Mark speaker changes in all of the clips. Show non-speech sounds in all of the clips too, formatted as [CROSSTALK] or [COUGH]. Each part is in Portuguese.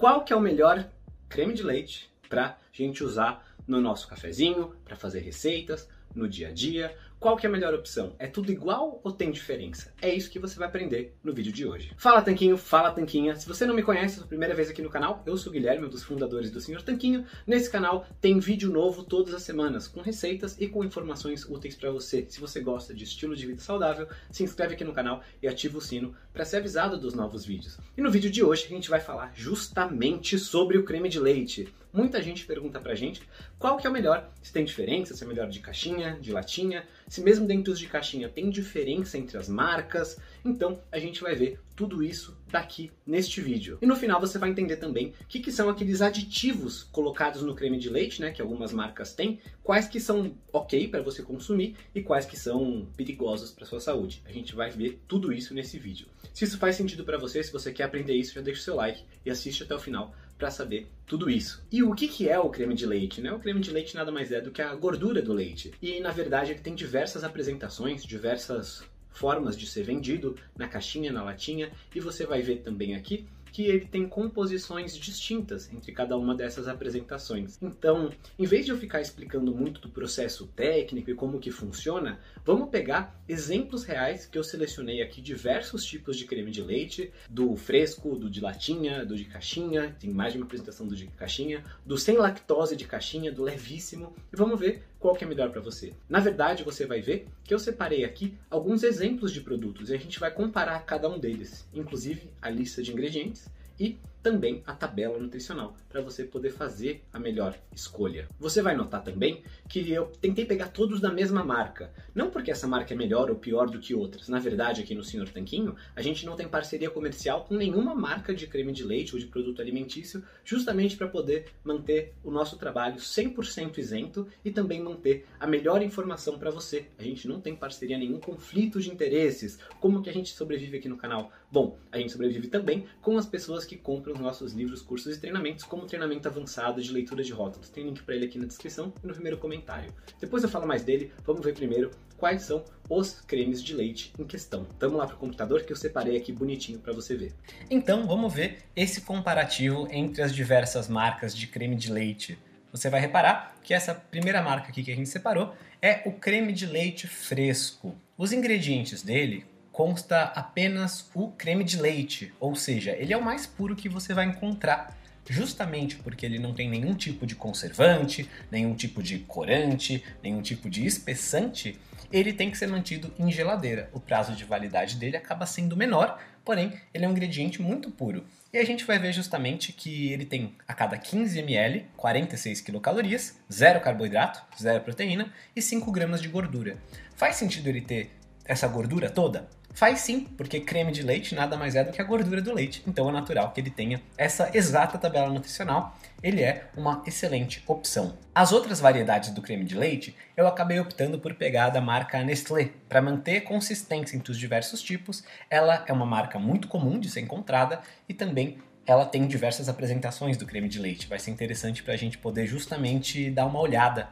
Speaker 1: qual que é o melhor creme de leite para gente usar no nosso cafezinho, para fazer receitas, no dia a dia, qual que é a melhor opção? É tudo igual ou tem diferença? É isso que você vai aprender no vídeo de hoje. Fala Tanquinho, fala Tanquinha. Se você não me conhece, é a primeira vez aqui no canal, eu sou o Guilherme, um dos fundadores do Senhor Tanquinho. Nesse canal tem vídeo novo todas as semanas, com receitas e com informações úteis para você. Se você gosta de estilo de vida saudável, se inscreve aqui no canal e ativa o sino para ser avisado dos novos vídeos. E no vídeo de hoje a gente vai falar justamente sobre o creme de leite. Muita gente pergunta pra gente qual que é o melhor, se tem diferença, se é melhor de caixinha, de latinha, se mesmo dentro de caixinha tem diferença entre as marcas. Então a gente vai ver tudo isso daqui neste vídeo. E no final você vai entender também o que, que são aqueles aditivos colocados no creme de leite, né, que algumas marcas têm, quais que são ok para você consumir e quais que são perigosos para sua saúde. A gente vai ver tudo isso nesse vídeo. Se isso faz sentido para você, se você quer aprender isso, já deixa o seu like e assiste até o final para saber tudo isso. E o que, que é o creme de leite? Né? O creme de leite nada mais é do que a gordura do leite. E na verdade ele tem diversas apresentações, diversas formas de ser vendido na caixinha, na latinha, e você vai ver também aqui que ele tem composições distintas entre cada uma dessas apresentações. Então, em vez de eu ficar explicando muito do processo técnico e como que funciona, vamos pegar exemplos reais que eu selecionei aqui diversos tipos de creme de leite, do fresco, do de latinha, do de caixinha, tem mais de uma apresentação do de caixinha, do sem lactose de caixinha, do levíssimo, e vamos ver qual que é melhor para você. Na verdade, você vai ver que eu separei aqui alguns exemplos de produtos e a gente vai comparar cada um deles, inclusive a lista de ingredientes e também a tabela nutricional para você poder fazer a melhor escolha. Você vai notar também que eu tentei pegar todos da mesma marca, não porque essa marca é melhor ou pior do que outras. Na verdade, aqui no Senhor Tanquinho, a gente não tem parceria comercial com nenhuma marca de creme de leite ou de produto alimentício, justamente para poder manter o nosso trabalho 100% isento e também manter a melhor informação para você. A gente não tem parceria nenhum conflito de interesses. Como que a gente sobrevive aqui no canal? Bom, a gente sobrevive também com as pessoas que compram os nossos livros, cursos e treinamentos, como treinamento avançado de leitura de rótulos. Tem link para ele aqui na descrição e no primeiro comentário. Depois eu falo mais dele, vamos ver primeiro quais são os cremes de leite em questão. Vamos lá para o computador que eu separei aqui bonitinho para você ver. Então vamos ver esse comparativo entre as diversas marcas de creme de leite. Você vai reparar que essa primeira marca aqui que a gente separou é o creme de leite fresco. Os ingredientes dele consta apenas o creme de leite, ou seja, ele é o mais puro que você vai encontrar, justamente porque ele não tem nenhum tipo de conservante, nenhum tipo de corante, nenhum tipo de espessante, ele tem que ser mantido em geladeira. O prazo de validade dele acaba sendo menor, porém ele é um ingrediente muito puro. E a gente vai ver justamente que ele tem a cada 15 ml 46 quilocalorias, zero carboidrato, zero proteína e 5 gramas de gordura. Faz sentido ele ter essa gordura toda? Faz sim, porque creme de leite nada mais é do que a gordura do leite, então é natural que ele tenha essa exata tabela nutricional. Ele é uma excelente opção. As outras variedades do creme de leite, eu acabei optando por pegar da marca Nestlé, para manter consistência entre os diversos tipos. Ela é uma marca muito comum de ser encontrada e também ela tem diversas apresentações do creme de leite. Vai ser interessante para a gente poder justamente dar uma olhada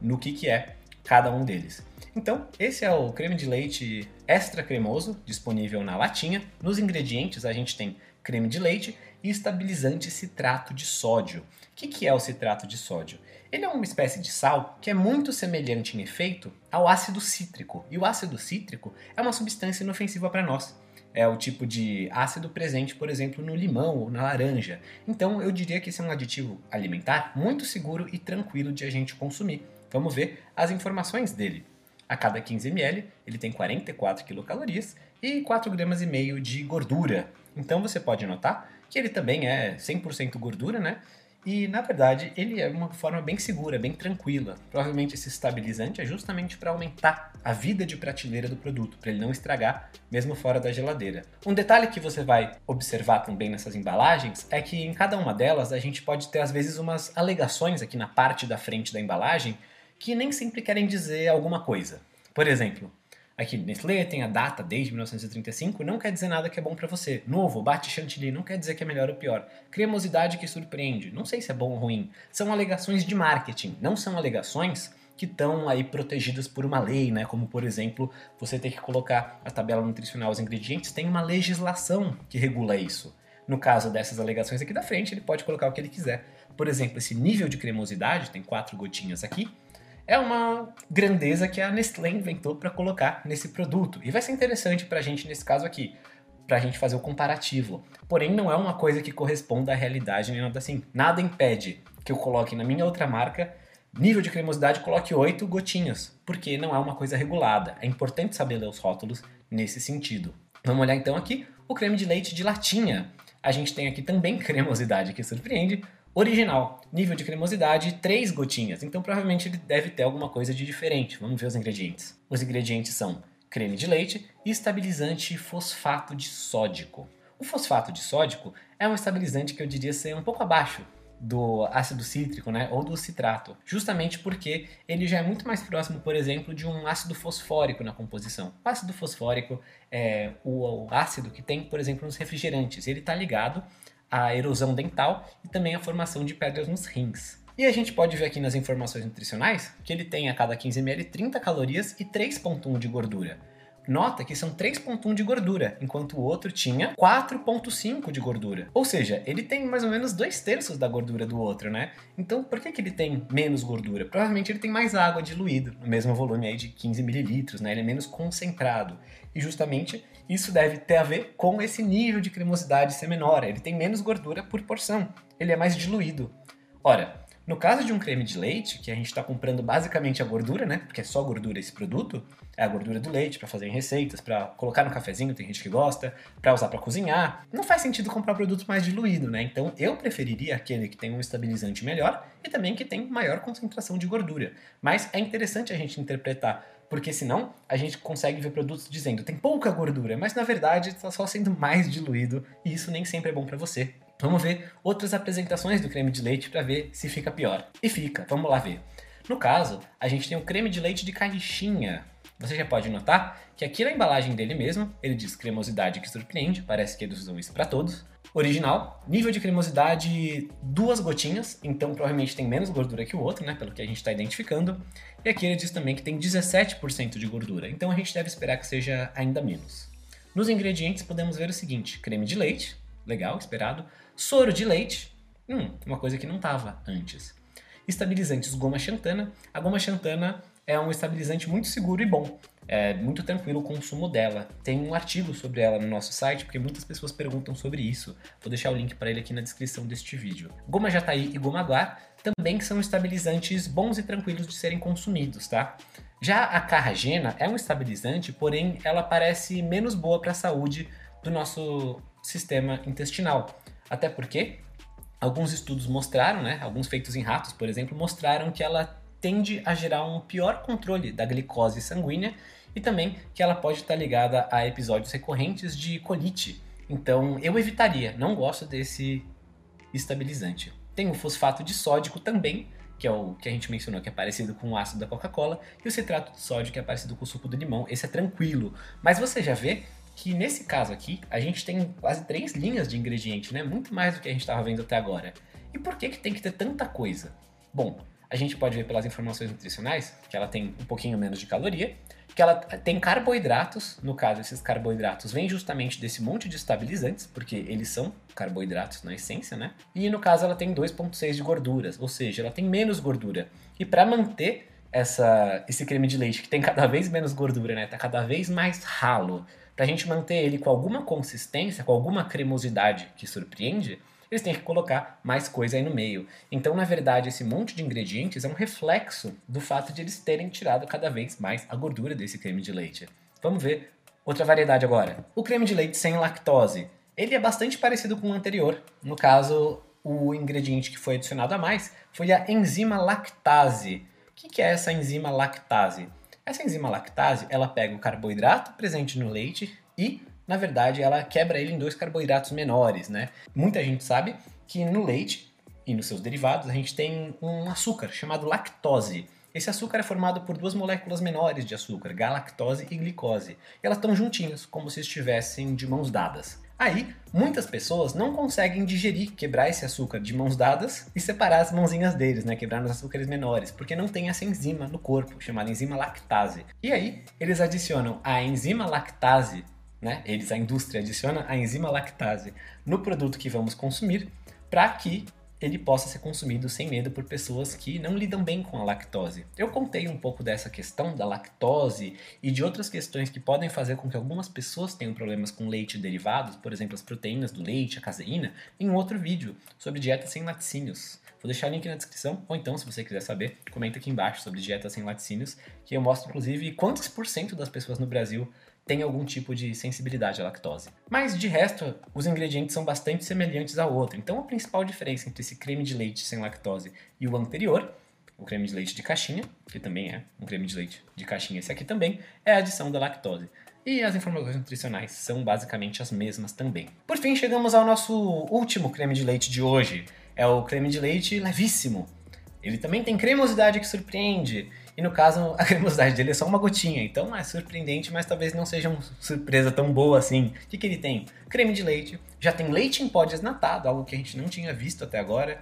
Speaker 1: no que, que é cada um deles. Então, esse é o creme de leite extra cremoso, disponível na latinha. Nos ingredientes a gente tem creme de leite e estabilizante citrato de sódio. O que, que é o citrato de sódio? Ele é uma espécie de sal que é muito semelhante em efeito ao ácido cítrico. E o ácido cítrico é uma substância inofensiva para nós. É o tipo de ácido presente, por exemplo, no limão ou na laranja. Então eu diria que esse é um aditivo alimentar muito seguro e tranquilo de a gente consumir. Vamos ver as informações dele. A cada 15 ml, ele tem 44 quilocalorias e 4 gramas e meio de gordura. Então você pode notar que ele também é 100% gordura, né? E na verdade ele é uma forma bem segura, bem tranquila. Provavelmente esse estabilizante é justamente para aumentar a vida de prateleira do produto, para ele não estragar mesmo fora da geladeira. Um detalhe que você vai observar também nessas embalagens é que em cada uma delas a gente pode ter às vezes umas alegações aqui na parte da frente da embalagem que nem sempre querem dizer alguma coisa. Por exemplo, aqui Nestlé tem a data desde 1935, não quer dizer nada que é bom para você. Novo, bate chantilly, não quer dizer que é melhor ou pior. Cremosidade que surpreende, não sei se é bom ou ruim. São alegações de marketing, não são alegações que estão aí protegidas por uma lei, né? Como por exemplo, você ter que colocar a tabela nutricional, os ingredientes, tem uma legislação que regula isso. No caso dessas alegações aqui da frente, ele pode colocar o que ele quiser. Por exemplo, esse nível de cremosidade, tem quatro gotinhas aqui, é uma grandeza que a Nestlé inventou para colocar nesse produto. E vai ser interessante para a gente nesse caso aqui, para a gente fazer o comparativo. Porém, não é uma coisa que corresponda à realidade nem nada assim. Nada impede que eu coloque na minha outra marca nível de cremosidade, coloque 8 gotinhas, porque não é uma coisa regulada. É importante saber ler os rótulos nesse sentido. Vamos olhar então aqui o creme de leite de latinha. A gente tem aqui também [LAUGHS] cremosidade que surpreende, original. Nível de cremosidade, 3 gotinhas. Então provavelmente ele deve ter alguma coisa de diferente. Vamos ver os ingredientes. Os ingredientes são creme de leite e estabilizante fosfato de sódico. O fosfato de sódico é um estabilizante que eu diria ser um pouco abaixo do ácido cítrico, né, ou do citrato, justamente porque ele já é muito mais próximo, por exemplo, de um ácido fosfórico na composição. O ácido fosfórico é o, ácido que tem, por exemplo, nos refrigerantes. Ele está ligado a erosão dental e também a formação de pedras nos rins. E a gente pode ver aqui nas informações nutricionais que ele tem a cada 15 ml 30 calorias e 3,1 de gordura. Nota que são 3,1 de gordura, enquanto o outro tinha 4,5 de gordura. Ou seja, ele tem mais ou menos dois terços da gordura do outro, né? Então, por que, que ele tem menos gordura? Provavelmente ele tem mais água diluída, no mesmo volume aí de 15 mililitros, né? Ele é menos concentrado. E justamente isso deve ter a ver com esse nível de cremosidade ser menor. Ele tem menos gordura por porção. Ele é mais diluído. Ora, no caso de um creme de leite, que a gente está comprando basicamente a gordura, né? Porque é só gordura esse produto, é a gordura do leite para fazer em receitas, para colocar no cafezinho, tem gente que gosta, para usar para cozinhar. Não faz sentido comprar produto mais diluído, né? Então eu preferiria aquele que tem um estabilizante melhor e também que tem maior concentração de gordura. Mas é interessante a gente interpretar porque senão a gente consegue ver produtos dizendo tem pouca gordura, mas na verdade está só sendo mais diluído e isso nem sempre é bom para você. Vamos ver outras apresentações do creme de leite para ver se fica pior. E fica, vamos lá ver. No caso, a gente tem o creme de leite de caixinha. Você já pode notar que aqui na embalagem dele mesmo, ele diz cremosidade que surpreende, parece que eles usam isso para todos. Original, nível de cremosidade duas gotinhas, então provavelmente tem menos gordura que o outro, né, pelo que a gente está identificando. E aqui ele diz também que tem 17% de gordura, então a gente deve esperar que seja ainda menos. Nos ingredientes podemos ver o seguinte: creme de leite, legal, esperado. Soro de leite, hum, uma coisa que não estava antes. Estabilizantes goma xantana. A goma xantana é um estabilizante muito seguro e bom. É muito tranquilo o consumo dela. Tem um artigo sobre ela no nosso site, porque muitas pessoas perguntam sobre isso. Vou deixar o link para ele aqui na descrição deste vídeo. Goma Jataí e Goma Guar também são estabilizantes bons e tranquilos de serem consumidos, tá? Já a carragena é um estabilizante, porém ela parece menos boa para a saúde do nosso sistema intestinal. Até porque alguns estudos mostraram, né, alguns feitos em ratos, por exemplo, mostraram que ela tende a gerar um pior controle da glicose sanguínea e também que ela pode estar ligada a episódios recorrentes de colite. Então eu evitaria, não gosto desse estabilizante. Tem o fosfato de sódico também, que é o que a gente mencionou, que é parecido com o ácido da Coca-Cola, e o citrato de sódio, que é parecido com o suco do limão. Esse é tranquilo. Mas você já vê que nesse caso aqui, a gente tem quase três linhas de ingrediente, né? Muito mais do que a gente estava vendo até agora. E por que, que tem que ter tanta coisa? Bom, a gente pode ver pelas informações nutricionais que ela tem um pouquinho menos de caloria, que ela tem carboidratos, no caso, esses carboidratos vêm justamente desse monte de estabilizantes, porque eles são carboidratos na essência, né? E no caso ela tem 2,6 de gorduras, ou seja, ela tem menos gordura. E para manter essa, esse creme de leite que tem cada vez menos gordura, né? Tá cada vez mais ralo para a gente manter ele com alguma consistência, com alguma cremosidade que surpreende, eles têm que colocar mais coisa aí no meio. Então, na verdade, esse monte de ingredientes é um reflexo do fato de eles terem tirado cada vez mais a gordura desse creme de leite. Vamos ver outra variedade agora. O creme de leite sem lactose. Ele é bastante parecido com o anterior. No caso, o ingrediente que foi adicionado a mais foi a enzima lactase. O que é essa enzima lactase? Essa enzima lactase, ela pega o carboidrato presente no leite e, na verdade, ela quebra ele em dois carboidratos menores, né? Muita gente sabe que no leite e nos seus derivados a gente tem um açúcar chamado lactose. Esse açúcar é formado por duas moléculas menores de açúcar, galactose e glicose. E elas estão juntinhas, como se estivessem de mãos dadas. Aí, muitas pessoas não conseguem digerir, quebrar esse açúcar de mãos dadas e separar as mãozinhas deles, né? Quebrar nos açúcares menores, porque não tem essa enzima no corpo, chamada enzima lactase. E aí, eles adicionam a enzima lactase
Speaker 2: né? Eles, a indústria, adiciona a enzima lactase no produto que vamos consumir para que ele possa ser consumido sem medo por pessoas que não lidam bem com a lactose. Eu contei um pouco dessa questão da lactose e de outras questões que podem fazer com que algumas pessoas tenham problemas com leite derivados, por exemplo, as proteínas do leite, a caseína, em outro vídeo sobre dieta sem laticínios. Vou deixar o link na descrição, ou então, se você quiser saber, comenta aqui embaixo sobre dieta sem laticínios, que eu mostro inclusive quantos por cento das pessoas no Brasil tem algum tipo de sensibilidade à lactose. Mas de resto, os ingredientes são bastante semelhantes ao outro. Então a principal diferença entre esse creme de leite sem lactose e o anterior, o creme de leite de caixinha, que também é um creme de leite de caixinha, esse aqui também, é a adição da lactose. E as informações nutricionais são basicamente as mesmas também. Por fim, chegamos ao nosso último creme de leite de hoje. É o creme de leite levíssimo. Ele também tem cremosidade que surpreende e no caso, [LAUGHS] a cremosidade dele é só uma gotinha, então é surpreendente, mas talvez não seja uma surpresa tão boa assim. O que, que ele tem? Creme de leite, já tem leite em pó desnatado, algo que a gente não tinha visto até agora.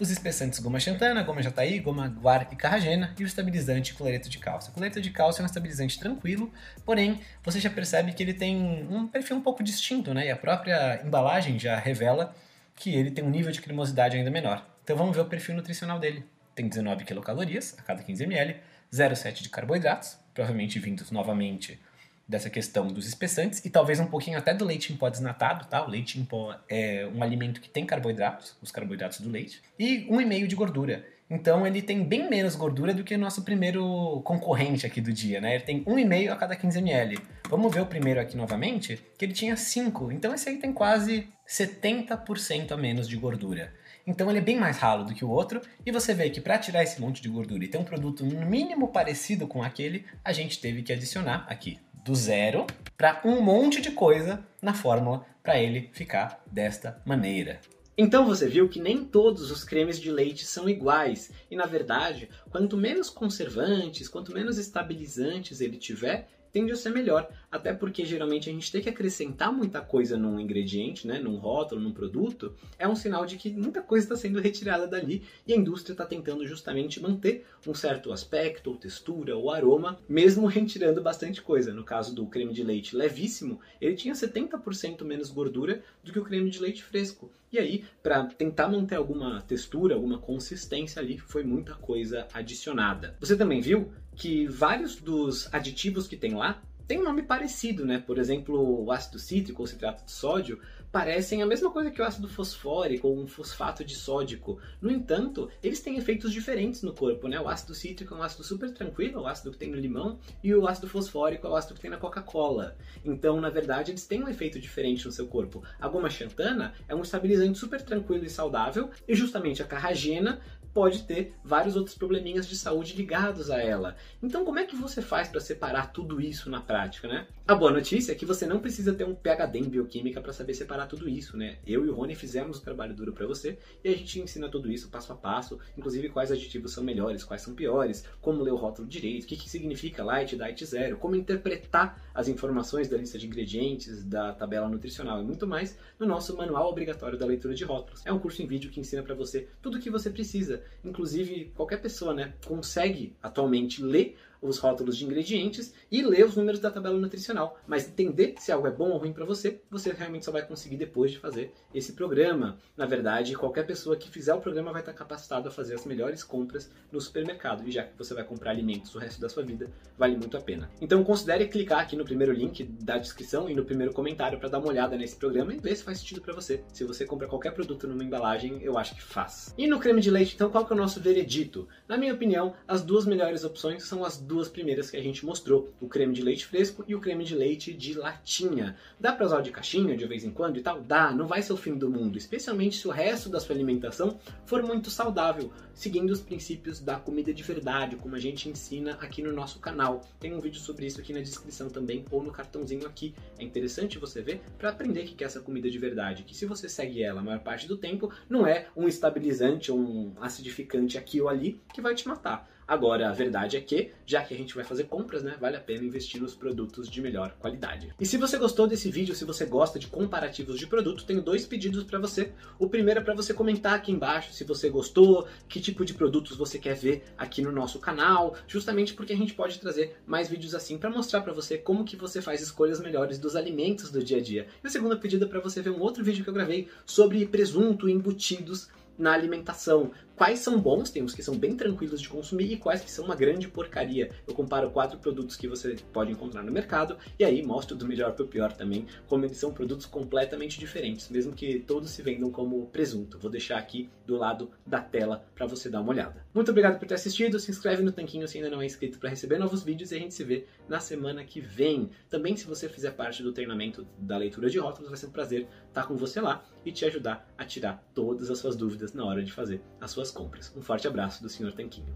Speaker 2: Os espessantes goma xantana, goma jataí, goma guar e carragena e o estabilizante cloreto de cálcio. O cloreto de cálcio é um estabilizante tranquilo, porém você já percebe que ele tem um perfil um pouco distinto, né? E a própria embalagem já revela que ele tem um nível de cremosidade ainda menor. Então vamos ver o perfil nutricional dele. Tem 19 quilocalorias a cada 15 ml, 0,7 de carboidratos, provavelmente vindos novamente dessa questão dos espessantes e talvez um pouquinho até do leite em pó desnatado, tá? O leite em pó é um alimento que tem carboidratos, os carboidratos do leite, e 1,5 de gordura. Então ele tem bem menos gordura do que o nosso primeiro concorrente aqui do dia, né? Ele tem 1,5 a cada 15 ml. Vamos ver o primeiro aqui novamente, que ele tinha 5. Então esse aí tem quase 70% a menos de gordura. Então ele é bem mais ralo do que o outro, e você vê que para tirar esse monte de gordura e ter um produto no mínimo parecido com aquele, a gente teve que adicionar aqui do zero para um monte de coisa na fórmula para ele ficar desta maneira.
Speaker 1: Então você viu que nem todos os cremes de leite são iguais, e na verdade, quanto menos conservantes, quanto menos estabilizantes ele tiver, tende a ser melhor. Até porque geralmente a gente tem que acrescentar muita coisa num ingrediente, né, num rótulo, num produto, é um sinal de que muita coisa está sendo retirada dali e a indústria está tentando justamente manter um certo aspecto, ou textura, ou aroma, mesmo [LAUGHS] retirando bastante coisa. No caso do creme de leite levíssimo, ele tinha 70% menos gordura do que o creme de leite fresco. E aí, para tentar manter alguma textura, alguma consistência ali, foi muita coisa adicionada. Você também viu que vários dos aditivos que tem lá tem um nome parecido, né? Por exemplo, o ácido cítrico ou citrato de sódio parecem a mesma coisa que o ácido fosfórico ou um fosfato de sódico. No entanto, eles têm efeitos diferentes no corpo, né? O ácido cítrico é um ácido super tranquilo, o ácido que tem no limão, e o ácido fosfórico é o ácido que tem na Coca-Cola. Então, na verdade, eles têm um efeito diferente no seu corpo. A goma xantana é um estabilizante super tranquilo e saudável, e justamente a carragena pode ter vários outros probleminhas de saúde ligados a ela. Então, como é que você faz para separar tudo isso na prática, né? A boa notícia é que você não precisa ter um PhD em bioquímica para saber separar tudo isso, né? Eu e o Rony fizemos o trabalho duro para você e a gente ensina tudo isso passo a passo, inclusive quais aditivos são melhores, quais são piores, como ler o rótulo direito, o que, que significa light, diet zero, como interpretar as informações da lista de ingredientes, da tabela nutricional e muito mais no nosso manual obrigatório da leitura de rótulos. É um curso em vídeo que ensina para você tudo o que você precisa. Inclusive, qualquer pessoa, né, consegue atualmente ler os rótulos de ingredientes e ler os números da tabela nutricional. Mas entender se algo é bom ou ruim para você, você realmente só vai conseguir depois de fazer esse programa. Na verdade, qualquer pessoa que fizer o programa vai estar capacitado a fazer as melhores compras no supermercado. E já que você vai comprar alimentos o resto da sua vida, vale muito a pena. Então considere clicar aqui no primeiro link da descrição e no primeiro comentário para dar uma olhada nesse programa e ver se faz sentido para você. Se você compra qualquer produto numa embalagem, eu acho que faz. E no creme de leite, então, qual que é o nosso veredito? Na minha opinião, as duas melhores opções são as duas primeiras que a gente mostrou, o creme de leite fresco e o creme de leite de latinha. Dá para usar de caixinha de vez em quando e tal? Dá, não vai ser o fim do mundo, especialmente se o resto da sua alimentação for muito saudável, seguindo os princípios da comida de verdade, como a gente ensina aqui no nosso canal. Tem um vídeo sobre isso aqui na descrição também ou no cartãozinho aqui. É interessante você ver para aprender que é essa comida de verdade, que se você segue ela a maior parte do tempo, não é um estabilizante ou um acidificante aqui ou ali que vai te matar Agora, a verdade é que, já que a gente vai fazer compras, né, vale a pena investir nos produtos de melhor qualidade. E se você gostou desse vídeo, se você gosta de comparativos de produto, tenho dois pedidos para você. O primeiro é para você comentar aqui embaixo se você gostou, que tipo de produtos você quer ver aqui no nosso canal, justamente porque a gente pode trazer mais vídeos assim para mostrar para você como que você faz escolhas melhores dos alimentos do dia a dia. E o segundo pedido é para você ver um outro vídeo que eu gravei sobre presunto e embutidos na alimentação. Quais são bons, tem uns que são bem tranquilos de consumir e quais que são uma grande porcaria. Eu comparo quatro produtos que você pode encontrar no mercado e aí mostro do melhor para o pior também, como eles são produtos completamente diferentes, mesmo que todos se vendam como presunto. Vou deixar aqui do lado da tela para você dar uma olhada. Muito obrigado por ter assistido, se inscreve no Tanquinho se ainda não é inscrito para receber novos vídeos e a gente se vê na semana que vem. Também se você fizer parte do treinamento da leitura de rótulos, vai ser um prazer estar com você lá e te ajudar a tirar todas as suas dúvidas na hora de fazer as suas compras. Um forte abraço do Sr. Tanquinho.